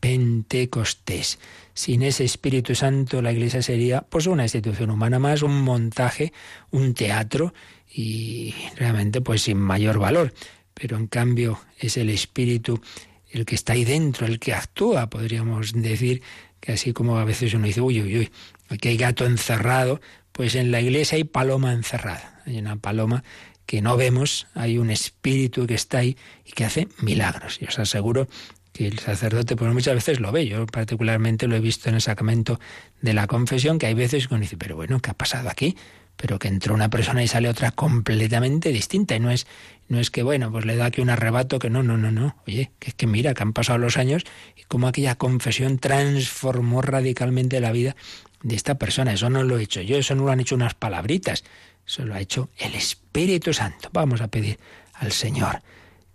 Pentecostés. Sin ese Espíritu Santo la Iglesia sería pues una institución humana más, un montaje, un teatro y realmente pues sin mayor valor. Pero en cambio es el Espíritu el que está ahí dentro, el que actúa, podríamos decir que así como a veces uno dice, uy, uy, uy, aquí hay gato encerrado, pues en la iglesia hay paloma encerrada. Hay una paloma que no vemos, hay un espíritu que está ahí y que hace milagros. Y os aseguro que el sacerdote pues muchas veces lo ve. Yo particularmente lo he visto en el sacramento de la confesión, que hay veces que uno dice, pero bueno, ¿qué ha pasado aquí? Pero que entró una persona y sale otra completamente distinta. Y no es, no es que, bueno, pues le da aquí un arrebato que no, no, no, no. Oye, que es que mira, que han pasado los años y cómo aquella confesión transformó radicalmente la vida de esta persona. Eso no lo he hecho yo, eso no lo han hecho unas palabritas, eso lo ha hecho el Espíritu Santo. Vamos a pedir al Señor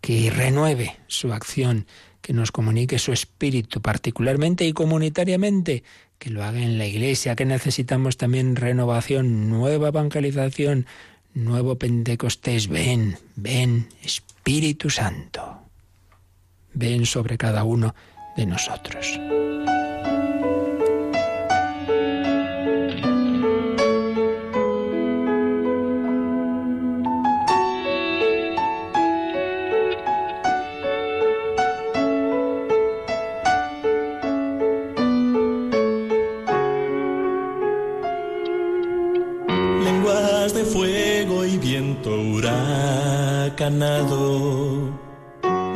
que renueve su acción, que nos comunique su espíritu particularmente y comunitariamente, que lo haga en la iglesia, que necesitamos también renovación, nueva evangelización, nuevo Pentecostés. Ven, ven, Espíritu Santo. Ven sobre cada uno de nosotros.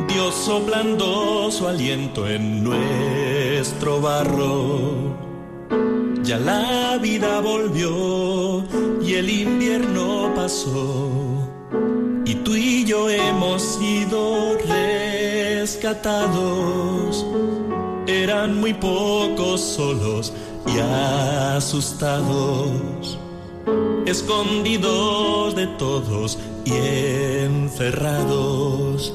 Dios soplando su aliento en nuestro barro. Ya la vida volvió y el invierno pasó. Y tú y yo hemos sido rescatados. Eran muy pocos solos y asustados escondidos de todos y encerrados.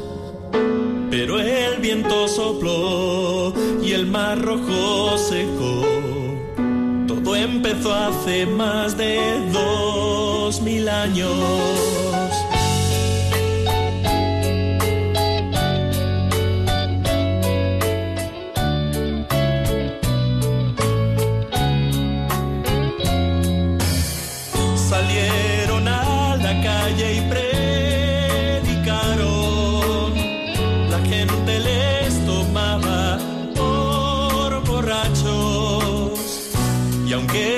Pero el viento sopló y el mar rojo secó. Todo empezó hace más de dos mil años.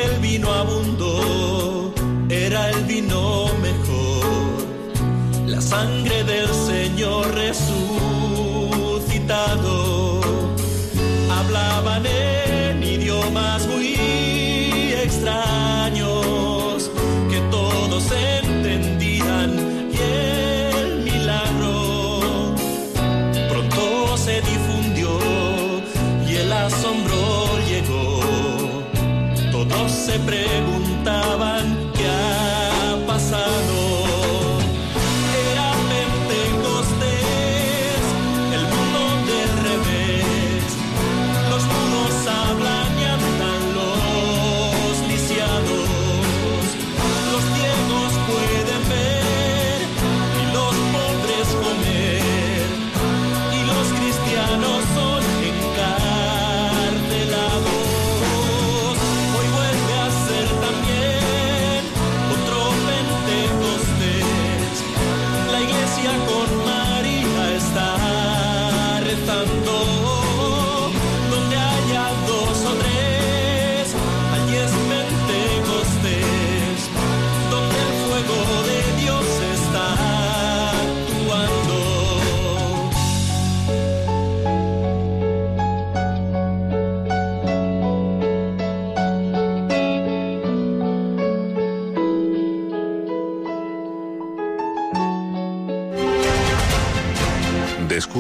El vino abundó, era el vino mejor. La sangre del Señor resucitado. Hablaban en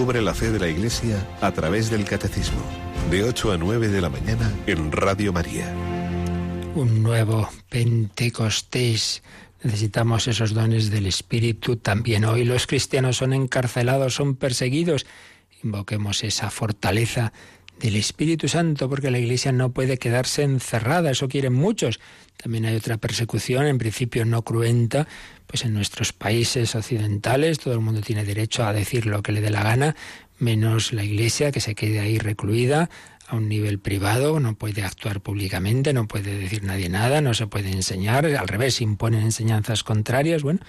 Descubre la fe de la Iglesia a través del Catecismo, de 8 a 9 de la mañana en Radio María. Un nuevo Pentecostés. Necesitamos esos dones del Espíritu. También hoy los cristianos son encarcelados, son perseguidos. Invoquemos esa fortaleza del Espíritu Santo, porque la Iglesia no puede quedarse encerrada, eso quieren muchos. También hay otra persecución, en principio no cruenta, pues en nuestros países occidentales todo el mundo tiene derecho a decir lo que le dé la gana, menos la Iglesia, que se quede ahí recluida a un nivel privado, no puede actuar públicamente, no puede decir nadie nada, no se puede enseñar, al revés, imponen enseñanzas contrarias, bueno,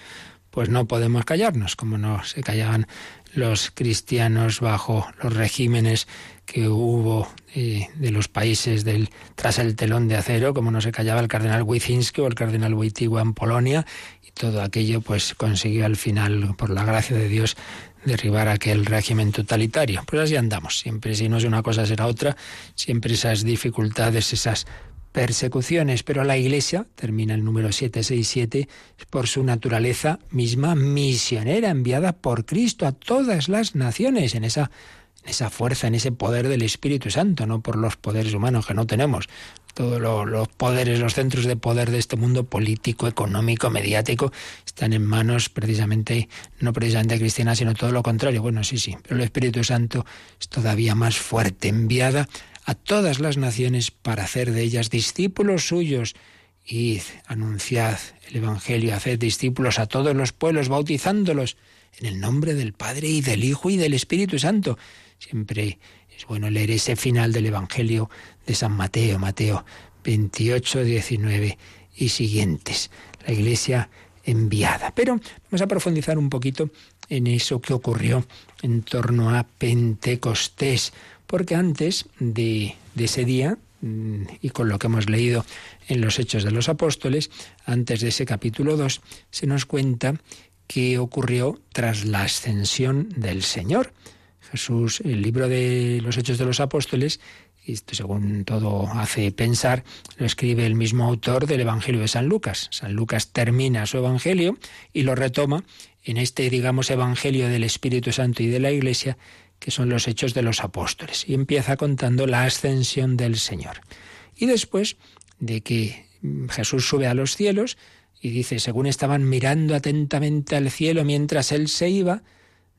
pues no podemos callarnos, como no se callaban los cristianos bajo los regímenes que hubo eh, de los países del tras el telón de acero, como no se callaba el cardenal Wyszynski o el cardenal Wojtyła en Polonia, y todo aquello pues consiguió al final, por la gracia de Dios, derribar aquel régimen totalitario. Pues así andamos, siempre si no es una cosa será otra, siempre esas dificultades, esas persecuciones, pero la Iglesia, termina el número 767, es por su naturaleza misma misionera, enviada por Cristo a todas las naciones, en esa, en esa fuerza, en ese poder del Espíritu Santo, no por los poderes humanos que no tenemos. Todos lo- los poderes, los centros de poder de este mundo político, económico, mediático, están en manos precisamente, no precisamente cristianas, sino todo lo contrario. Bueno, sí, sí, pero el Espíritu Santo es todavía más fuerte, enviada a todas las naciones para hacer de ellas discípulos suyos. Id, anunciad el Evangelio, haced discípulos a todos los pueblos, bautizándolos en el nombre del Padre y del Hijo y del Espíritu Santo. Siempre es bueno leer ese final del Evangelio de San Mateo, Mateo 28, 19 y siguientes. La Iglesia enviada. Pero vamos a profundizar un poquito en eso que ocurrió en torno a Pentecostés, porque antes de, ese día, mm, y con lo que hemos leído en los Hechos de los Apóstoles, antes de ese capítulo 2, se nos cuenta que ocurrió tras la ascensión del Señor. Jesús, el libro de los Hechos de los Apóstoles, y esto según todo hace pensar, lo escribe el mismo autor del Evangelio de San Lucas. San Lucas termina su Evangelio y lo retoma en este, digamos, Evangelio del Espíritu Santo y de la Iglesia, que son los Hechos de los Apóstoles. Y empieza contando la ascensión del Señor. Y después de que Jesús sube a los cielos, y dice, según estaban mirando atentamente al cielo mientras él se iba,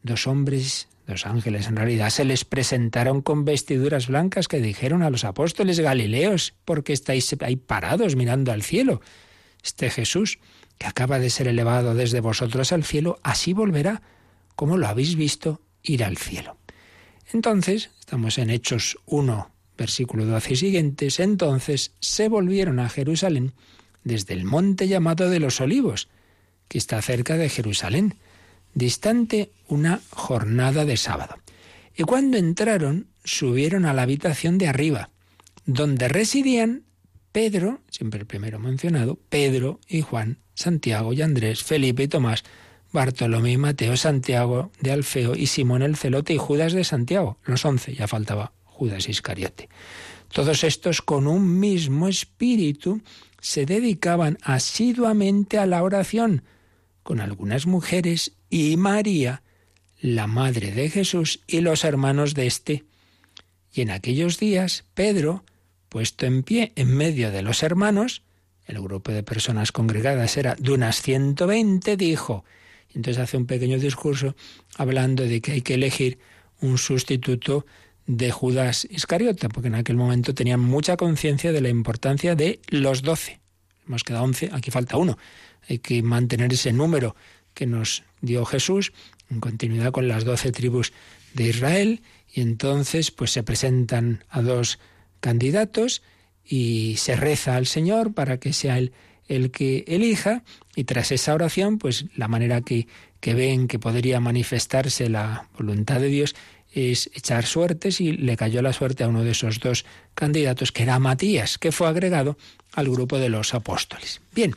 dos hombres, dos ángeles en realidad, se les presentaron con vestiduras blancas que dijeron a los apóstoles Galileos, ¿por qué estáis ahí parados mirando al cielo? Este Jesús, que acaba de ser elevado desde vosotros al cielo, así volverá, como lo habéis visto ir al cielo. Entonces, estamos en Hechos 1, versículo 12 y siguientes, entonces se volvieron a Jerusalén desde el monte llamado de los olivos, que está cerca de Jerusalén, distante una jornada de sábado. Y cuando entraron, subieron a la habitación de arriba, donde residían Pedro, siempre el primero mencionado, Pedro y Juan, Santiago y Andrés, Felipe y Tomás, Bartolomé y Mateo, Santiago de Alfeo y Simón el Celote y Judas de Santiago, los once, ya faltaba Judas Iscariote. Todos estos con un mismo espíritu se dedicaban asiduamente a la oración, con algunas mujeres y María, la madre de Jesús y los hermanos de éste. Y en aquellos días, Pedro, puesto en pie en medio de los hermanos, el grupo de personas congregadas era de unas 120, dijo, entonces hace un pequeño discurso hablando de que hay que elegir un sustituto de Judas Iscariota, porque en aquel momento tenían mucha conciencia de la importancia de los doce. Hemos quedado once, aquí falta uno. Hay que mantener ese número que nos dio Jesús en continuidad con las doce tribus de Israel y entonces pues se presentan a dos candidatos y se reza al Señor para que sea él el que elija y tras esa oración pues la manera que, que ven que podría manifestarse la voluntad de Dios es echar suertes y le cayó la suerte a uno de esos dos candidatos que era Matías, que fue agregado al grupo de los apóstoles. Bien,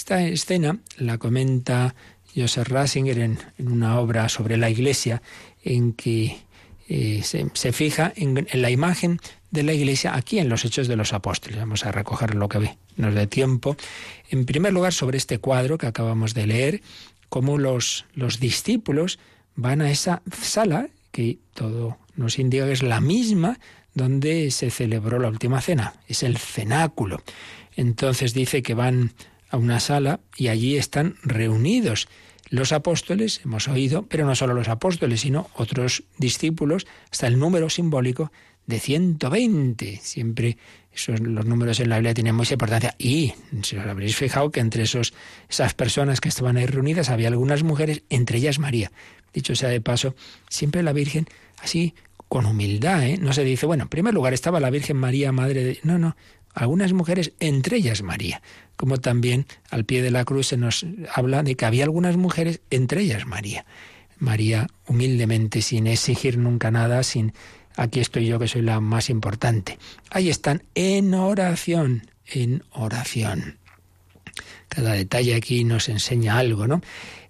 esta escena la comenta Joseph Rasinger en, una obra sobre la Iglesia, en que eh, se, fija en, la imagen de la Iglesia aquí en los Hechos de los Apóstoles. Vamos a recoger lo que nos dé tiempo. En primer lugar, sobre este cuadro que acabamos de leer, cómo los, los discípulos van a esa sala que todo nos indica que es la misma donde se celebró la última cena, es el cenáculo. Entonces dice que van a una sala y allí están reunidos los apóstoles, hemos oído, pero no solo los apóstoles, sino otros discípulos, hasta el número simbólico de 120. Siempre esos, los números en la Biblia tienen mucha importancia. Y si os habréis fijado que entre esos, esas personas que estaban ahí reunidas había algunas mujeres, entre ellas María. Dicho sea de paso, siempre la Virgen así con humildad, ¿eh? No se dice, bueno, en primer lugar estaba la Virgen María, madre de... No, no, algunas mujeres, entre ellas María, como también al pie de la cruz se nos habla de que había algunas mujeres, entre ellas María. María humildemente, sin exigir nunca nada, sin aquí estoy yo que soy la más importante. Ahí están en oración, en oración. Cada detalle aquí nos enseña algo, ¿no?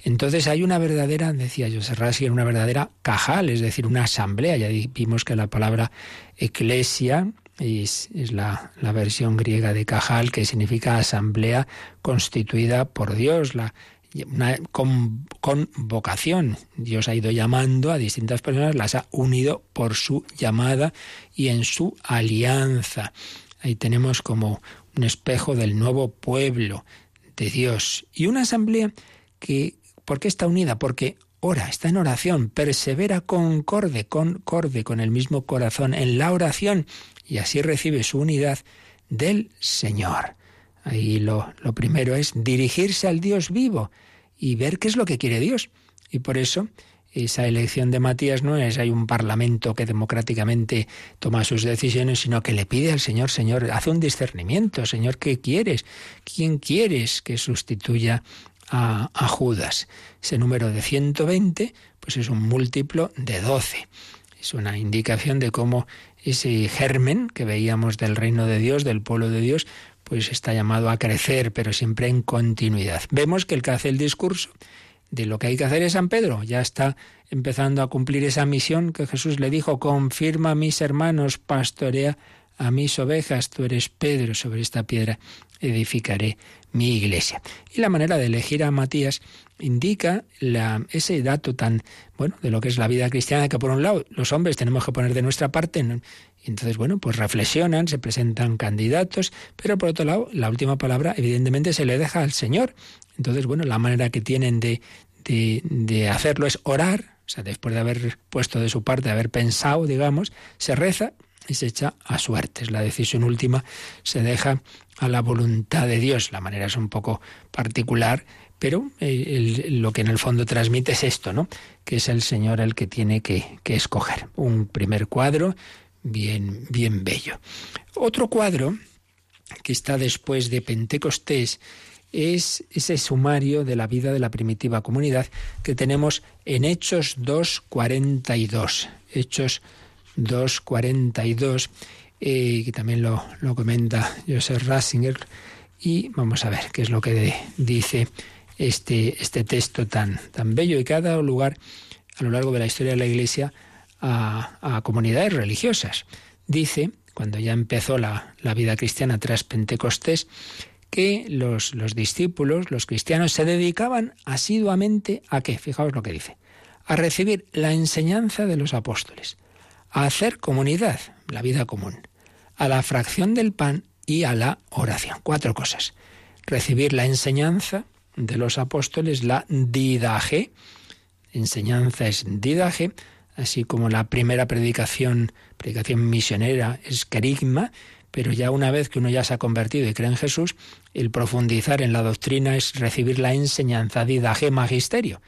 Entonces hay una verdadera, decía José Rassi, una verdadera cajal, es decir, una asamblea. Ya vimos que la palabra eclesia es, la, versión griega de Cajal, que significa asamblea constituida por Dios, la, una con, vocación. Dios ha ido llamando a distintas personas, las ha unido por su llamada y en su alianza. Ahí tenemos como un espejo del nuevo pueblo de Dios. Y una asamblea que, ¿por qué está unida? Porque ora, está en oración, persevera concorde, concorde con el mismo corazón en la oración y así recibe su unidad del Señor. Ahí lo, lo primero es dirigirse al Dios vivo y ver qué es lo que quiere Dios. Y por eso esa elección de Matías no es hay un parlamento que democráticamente toma sus decisiones, sino que le pide al Señor, Señor, hace un discernimiento, Señor, ¿qué quieres? ¿Quién quieres que sustituya a, a Judas? Ese número de 120, pues es un múltiplo de 12. Es una indicación de cómo ese germen que veíamos del reino de Dios, del pueblo de Dios, pues está llamado a crecer, pero siempre en continuidad. Vemos que el que hace el discurso de lo que hay que hacer es San Pedro, ya está empezando a cumplir esa misión que Jesús le dijo, confirma a mis hermanos, pastorea a mis ovejas, tú eres Pedro, sobre esta piedra edificaré mi iglesia. Y la manera de elegir a Matías indica ese dato tan bueno de lo que es la vida cristiana, que por un lado los hombres tenemos que poner de nuestra parte, y entonces, bueno, pues reflexionan, se presentan candidatos, pero por otro lado, la última palabra evidentemente se le deja al Señor. Entonces, bueno, la manera que tienen de, de, de hacerlo es orar, o sea, después de haber puesto de su parte, de haber pensado, digamos, se reza y se echa a suertes. La decisión última se deja a la voluntad de Dios. La manera es un poco particular, pero eh, lo que en el fondo transmite es esto, ¿no? Que es el Señor el que tiene que, que escoger. Un primer cuadro bien, bien bello. Otro cuadro que está después de Pentecostés es ese sumario de la vida de la primitiva comunidad que tenemos en Hechos 2.42. Hechos 2.42, eh, que también lo, lo comenta Joseph Ratzinger. Y vamos a ver qué es lo que dice este, este texto tan, tan bello y que ha dado lugar a lo largo de la historia de la Iglesia a, comunidades religiosas. Dice, cuando ya empezó la, vida cristiana tras Pentecostés, que los, los, discípulos, los cristianos, se dedicaban asiduamente a qué? Fijaos lo que dice. A recibir la enseñanza de los apóstoles, a hacer comunidad, la vida común, a la fracción del pan y a la oración. Cuatro cosas. Recibir la enseñanza de los apóstoles, la didaje, enseñanza es didaje, así como la primera predicación, predicación misionera es querigma, pero ya una vez que uno ya se ha convertido y cree en Jesús, el profundizar en la doctrina es recibir la enseñanza, didaje, magisterio.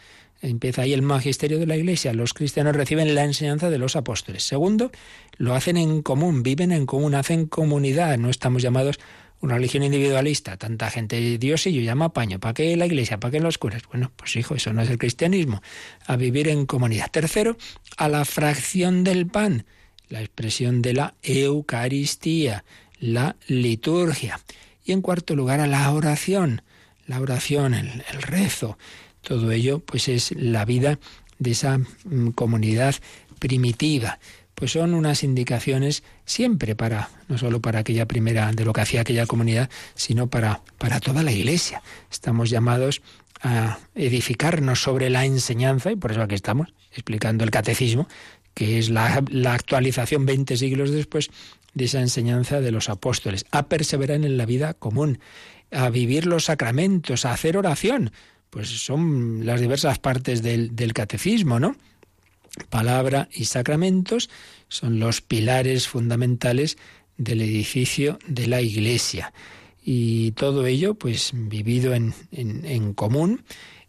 Empieza ahí el magisterio de la Iglesia. Los cristianos reciben la enseñanza de los apóstoles. Segundo, lo hacen en común, viven en común, hacen comunidad. No estamos llamados una religión individualista. Tanta gente, Dios y yo llama paño. ¿Para qué la Iglesia? ¿Para qué los curas? Bueno, pues hijo, eso no es el cristianismo. A vivir en comunidad. Tercero, a la fracción del pan. La expresión de la Eucaristía, la liturgia. Y en cuarto lugar, a la oración. La oración, el rezo todo ello pues es la vida de esa mm, comunidad primitiva. Pues son unas indicaciones siempre para, no solo para aquella primera, de lo que hacía aquella comunidad, sino para, para toda la iglesia. Estamos llamados a edificarnos sobre la enseñanza, y por eso aquí estamos, explicando el catecismo, que es la, la actualización 20 siglos después de esa enseñanza de los apóstoles, a perseverar en la vida común, a vivir los sacramentos, a hacer oración, pues son las diversas partes del, del catecismo, ¿no? Palabra y sacramentos son los pilares fundamentales del edificio de la Iglesia. Y todo ello, pues, vivido en, en, común.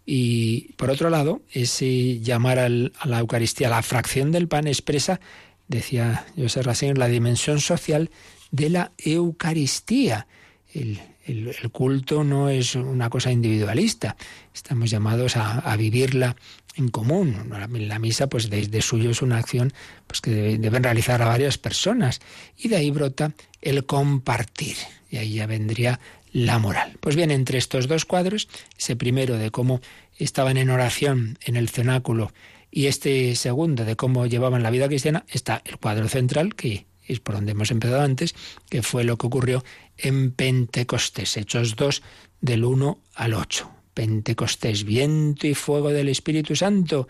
Y por otro lado, ese llamar a la Eucaristía, la fracción del pan, expresa, decía José Racine, la dimensión social de la Eucaristía. El, el, culto no es una cosa individualista, estamos llamados a, vivirla en común. La, misa, pues desde suyo es una acción pues, que deben realizar a varias personas. Y de ahí brota el compartir. Y ahí ya vendría la moral. Pues bien, entre estos dos cuadros, ese primero de cómo estaban en oración en el cenáculo y este segundo de cómo llevaban la vida cristiana, está el cuadro central que es por donde hemos empezado antes, que fue lo que ocurrió en Pentecostés, Hechos 2 del 1 al 8. Pentecostés, viento y fuego del Espíritu Santo,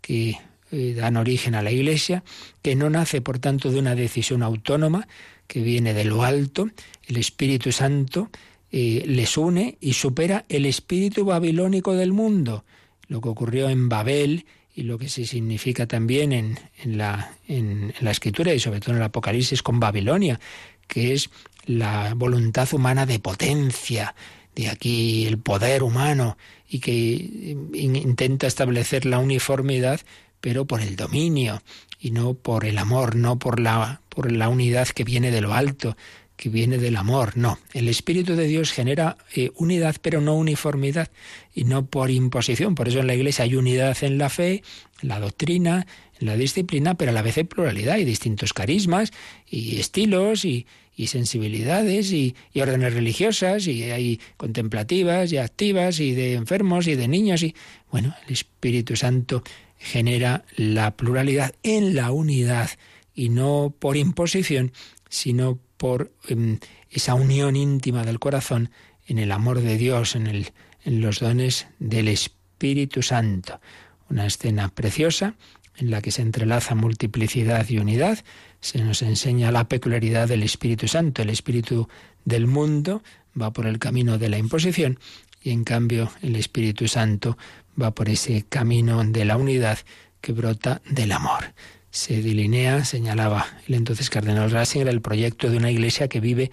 que eh, dan origen a la Iglesia, que no nace por tanto de una decisión autónoma, que viene de lo alto, el Espíritu Santo eh, les une y supera el espíritu babilónico del mundo, lo que ocurrió en Babel y lo que se significa también en, la, en, la escritura y sobre todo en el Apocalipsis con Babilonia, que es la voluntad humana de potencia, de aquí el poder humano y que intenta establecer la uniformidad, pero por el dominio y no por el amor, no por la, por la unidad que viene de lo alto, que viene del amor. No, el Espíritu de Dios genera eh, unidad, pero no uniformidad, y no por imposición. Por eso en la Iglesia hay unidad en la fe, en la doctrina, en la disciplina, pero a la vez hay pluralidad y distintos carismas y estilos y, sensibilidades y, y, órdenes religiosas y hay contemplativas y activas y de enfermos y de niños y bueno, el Espíritu Santo genera la pluralidad en la unidad y no por imposición, sino por em, esa unión íntima del corazón en el amor de Dios, en, el, en los dones del Espíritu Santo. Una escena preciosa en la que se entrelaza multiplicidad y unidad, se nos enseña la peculiaridad del Espíritu Santo. El Espíritu del mundo va por el camino de la imposición y en cambio el Espíritu Santo va por ese camino de la unidad que brota del amor se delinea, señalaba el entonces cardenal Ratzinger, el proyecto de una iglesia que vive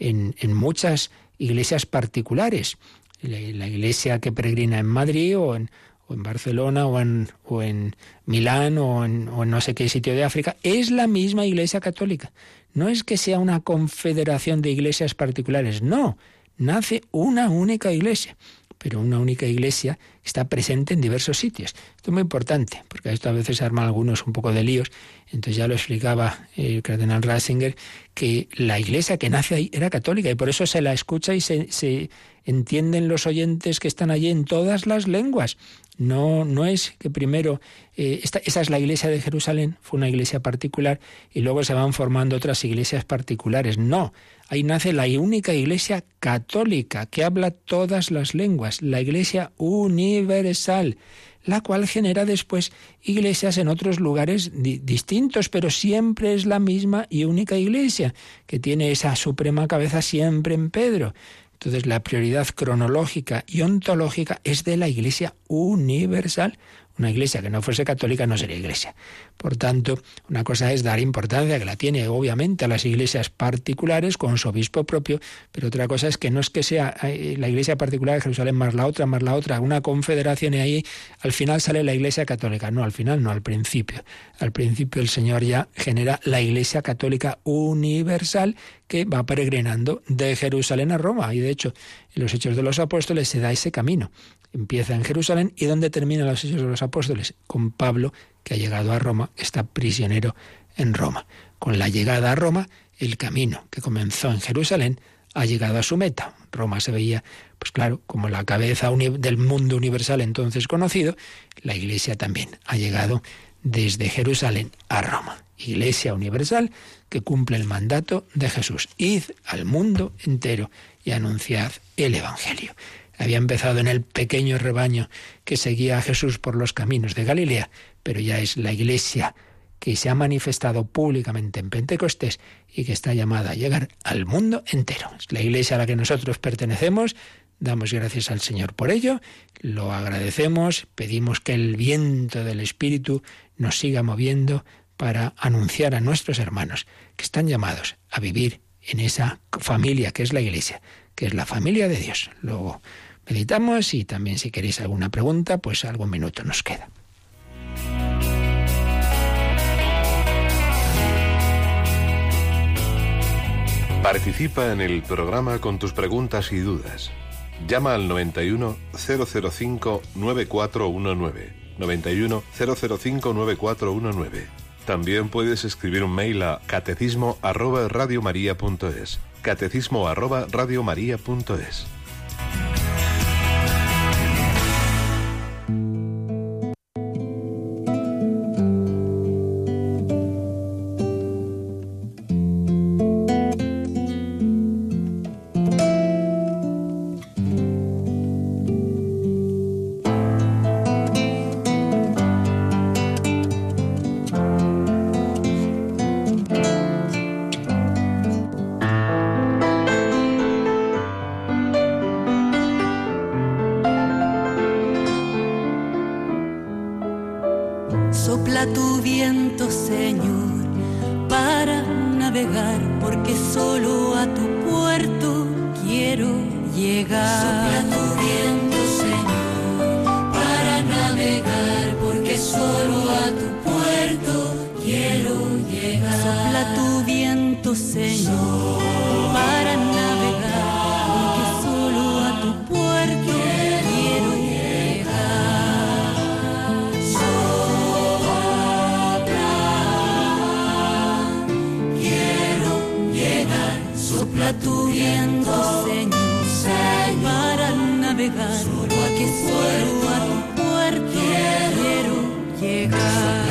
en, muchas iglesias particulares. La, iglesia que peregrina en Madrid o en, o en Barcelona o en, o en Milán o en, o en no sé qué sitio de África, es la misma iglesia católica. No es que sea una confederación de iglesias particulares, no, nace una única iglesia pero una única iglesia está presente en diversos sitios. Esto es muy importante, porque esto a veces se arman algunos un poco de líos. Entonces ya lo explicaba el cardenal Ratzinger, que la iglesia que nace ahí era católica y por eso se la escucha y se, se entienden los oyentes que están allí en todas las lenguas. No, no es que primero, eh, esta, esa es la iglesia de Jerusalén, fue una iglesia particular, y luego se van formando otras iglesias particulares. No, ahí nace la única iglesia católica que habla todas las lenguas, la iglesia universal la cual genera después iglesias en otros lugares distintos, pero siempre es la misma y única iglesia, que tiene esa suprema cabeza siempre en Pedro. Entonces la prioridad cronológica y ontológica es de la Iglesia universal. Una iglesia que no fuese católica no sería iglesia. Por tanto, una cosa es dar importancia, que la tiene obviamente a las iglesias particulares con su obispo propio, pero otra cosa es que no es que sea eh, la iglesia particular de Jerusalén más la otra, más la otra, una confederación y ahí al final sale la iglesia católica. No, al final no, al principio. Al principio el Señor ya genera la iglesia católica universal que va peregrinando de Jerusalén a Roma. Y de hecho, en los Hechos de los Apóstoles se da ese camino. Empieza en Jerusalén y ¿dónde termina los Hechos de los Apóstoles? Con Pablo, que ha llegado a Roma, está prisionero en Roma. Con la llegada a Roma, el camino que comenzó en Jerusalén ha llegado a su meta. Roma se veía, pues claro, como la cabeza del mundo universal entonces conocido, la Iglesia también ha llegado desde Jerusalén a Roma. Iglesia universal que cumple el mandato de Jesús. Id al mundo entero y anunciad el Evangelio. Había empezado en el pequeño rebaño que seguía a Jesús por los caminos de Galilea, pero ya es la Iglesia que se ha manifestado públicamente en Pentecostés y que está llamada a llegar al mundo entero. Es la Iglesia a la que nosotros pertenecemos. Damos gracias al Señor por ello, lo agradecemos, pedimos que el viento del Espíritu nos siga moviendo para anunciar a nuestros hermanos que están llamados a vivir en esa familia que es la Iglesia, que es la familia de Dios. Luego meditamos y también si queréis alguna pregunta, pues algún minuto nos queda. Participa en el programa con tus preguntas y dudas. Llama al 91 005 9419. 91 005 9419 también puedes escribir un mail a catecismo arroba radiomaria.es. Catecismo arroba radiomaria.es. tu viento, Señor, para navegar. Solo a tu puerto, quiero llegar.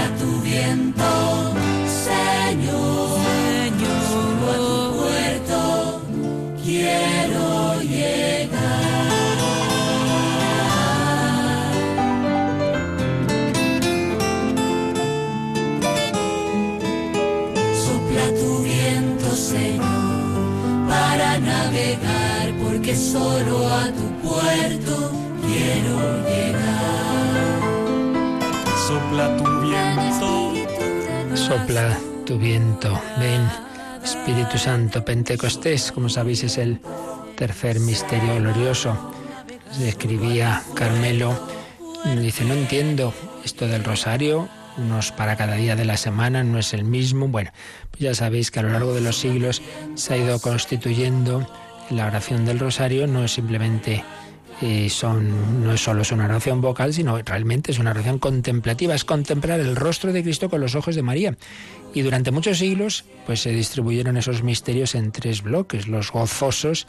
Pentecostés, como sabéis, es el tercer misterio glorioso. Escribía Carmelo, dice, no entiendo esto del rosario, unos para cada día de la semana, no es el mismo. Bueno, pues ya sabéis que a lo largo de los siglos se ha ido constituyendo la oración del rosario, no es simplemente eh, son, no solo es una oración vocal, sino realmente es una oración contemplativa, es contemplar el rostro de Cristo con los ojos de María. Y durante muchos siglos, pues se distribuyeron esos misterios en tres bloques, los gozosos,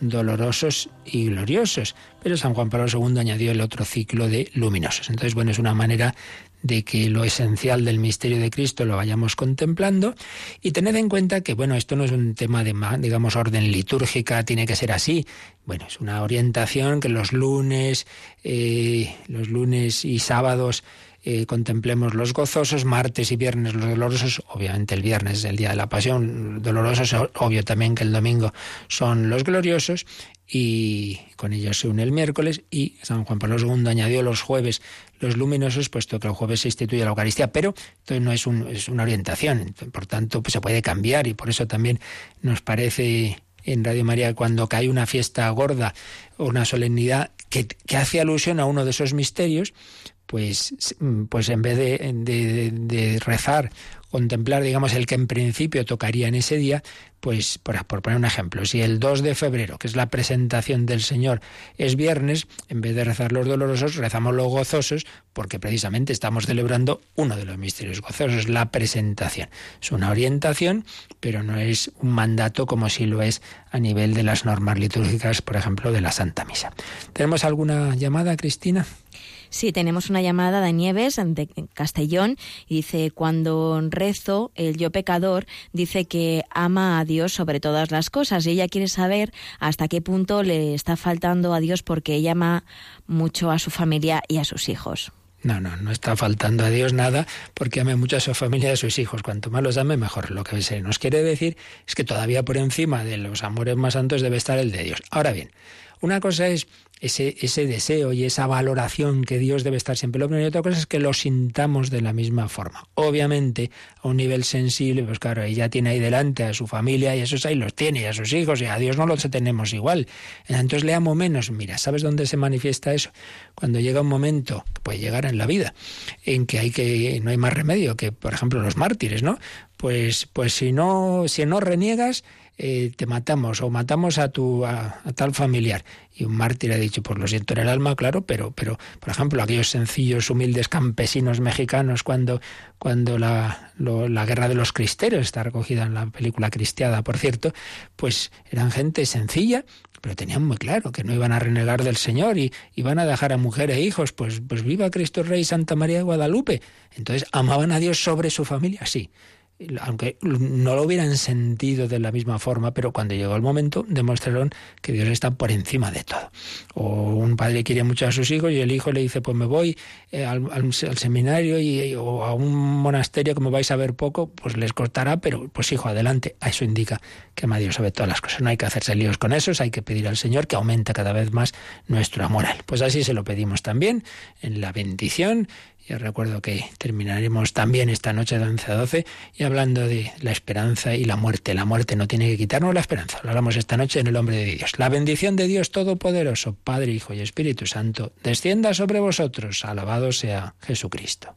dolorosos y gloriosos. Pero San Juan Pablo II añadió el otro ciclo de luminosos. Entonces, bueno, es una manera de que lo esencial del misterio de Cristo lo vayamos contemplando y tened en cuenta que, bueno, esto no es un tema de, digamos, orden litúrgica, tiene que ser así. Bueno, es una orientación que los lunes, eh, los lunes y sábados eh, contemplemos los gozosos, martes y viernes los dolorosos, obviamente el viernes es el día de la pasión, dolorosos, obvio también que el domingo son los gloriosos, y con ellos se une el miércoles y San Juan Pablo II añadió los jueves los luminosos, puesto que el jueves se instituye la Eucaristía, pero esto no es, un, una orientación, por tanto pues se puede cambiar y por eso también nos parece en Radio María cuando cae una fiesta gorda o una solemnidad que hace alusión a uno de esos misterios, pues, pues en vez de, rezar, contemplar, digamos, el que en principio tocaría en ese día, pues por, por, poner un ejemplo, si el 2 de febrero, que es la presentación del Señor, es viernes, en vez de rezar los dolorosos, rezamos los gozosos, porque precisamente estamos celebrando uno de los misterios gozosos, la presentación. Es una orientación, pero no es un mandato como si lo es a nivel de las normas litúrgicas, por ejemplo, de la Santa Misa. ¿Tenemos alguna llamada, Cristina? Sí, tenemos una llamada de Nieves de Castellón y dice, cuando rezo, el yo pecador dice que ama a Dios sobre todas las cosas y ella quiere saber hasta qué punto le está faltando a Dios porque ella ama mucho a su familia y a sus hijos. No, no, no está faltando a Dios nada porque ame mucho a su familia y a sus hijos. Cuanto más los ame, mejor. Lo que se nos quiere decir es que todavía por encima de los amores más santos debe estar el de Dios. Ahora bien, una cosa es ese, ese deseo y esa valoración que Dios debe estar siempre. Lo primero y otra cosa es que lo sintamos de la misma forma. Obviamente, a un nivel sensible, pues claro, ella tiene ahí delante a su familia y esos ahí los tiene, y a sus hijos, y a Dios no los tenemos igual. Entonces le amo menos. Mira, ¿sabes dónde se manifiesta eso? Cuando llega un momento, puede llegar en la vida, en que hay que, no hay más remedio que, por ejemplo, los mártires, ¿no? Pues, pues si no, si no reniegas, eh, te matamos o matamos a tu a, tal familiar. Y un mártir ha dicho, pues lo siento en el alma, claro, pero, pero por ejemplo, aquellos sencillos, humildes campesinos mexicanos cuando, cuando la, la guerra de los cristeros, está recogida en la película Cristiada, por cierto, pues eran gente sencilla, pero tenían muy claro que no iban a renegar del Señor y iban a dejar a mujer e hijos, pues, pues viva Cristo Rey Santa María de Guadalupe. Entonces, ¿amaban a Dios sobre su familia? Sí aunque no lo hubieran sentido de la misma forma, pero cuando llegó el momento demostraron que Dios está por encima de todo. O un padre quiere mucho a sus hijos y el hijo le dice, pues me voy eh, al, seminario y, o a un monasterio que me vais a ver poco, pues les costará, pero pues hijo, adelante. Eso indica que ama Dios todas las cosas. No hay que hacerse líos con eso, hay que pedir al Señor que aumente cada vez más nuestro amor. Pues así se lo pedimos también en la bendición yo recuerdo que terminaremos también esta noche de 11 a 12 y hablando de la esperanza y la muerte. La muerte no tiene que quitarnos la esperanza. Lo hablamos esta noche en el nombre de Dios. La bendición de Dios Todopoderoso, Padre, Hijo y Espíritu Santo, descienda sobre vosotros. Alabado sea Jesucristo.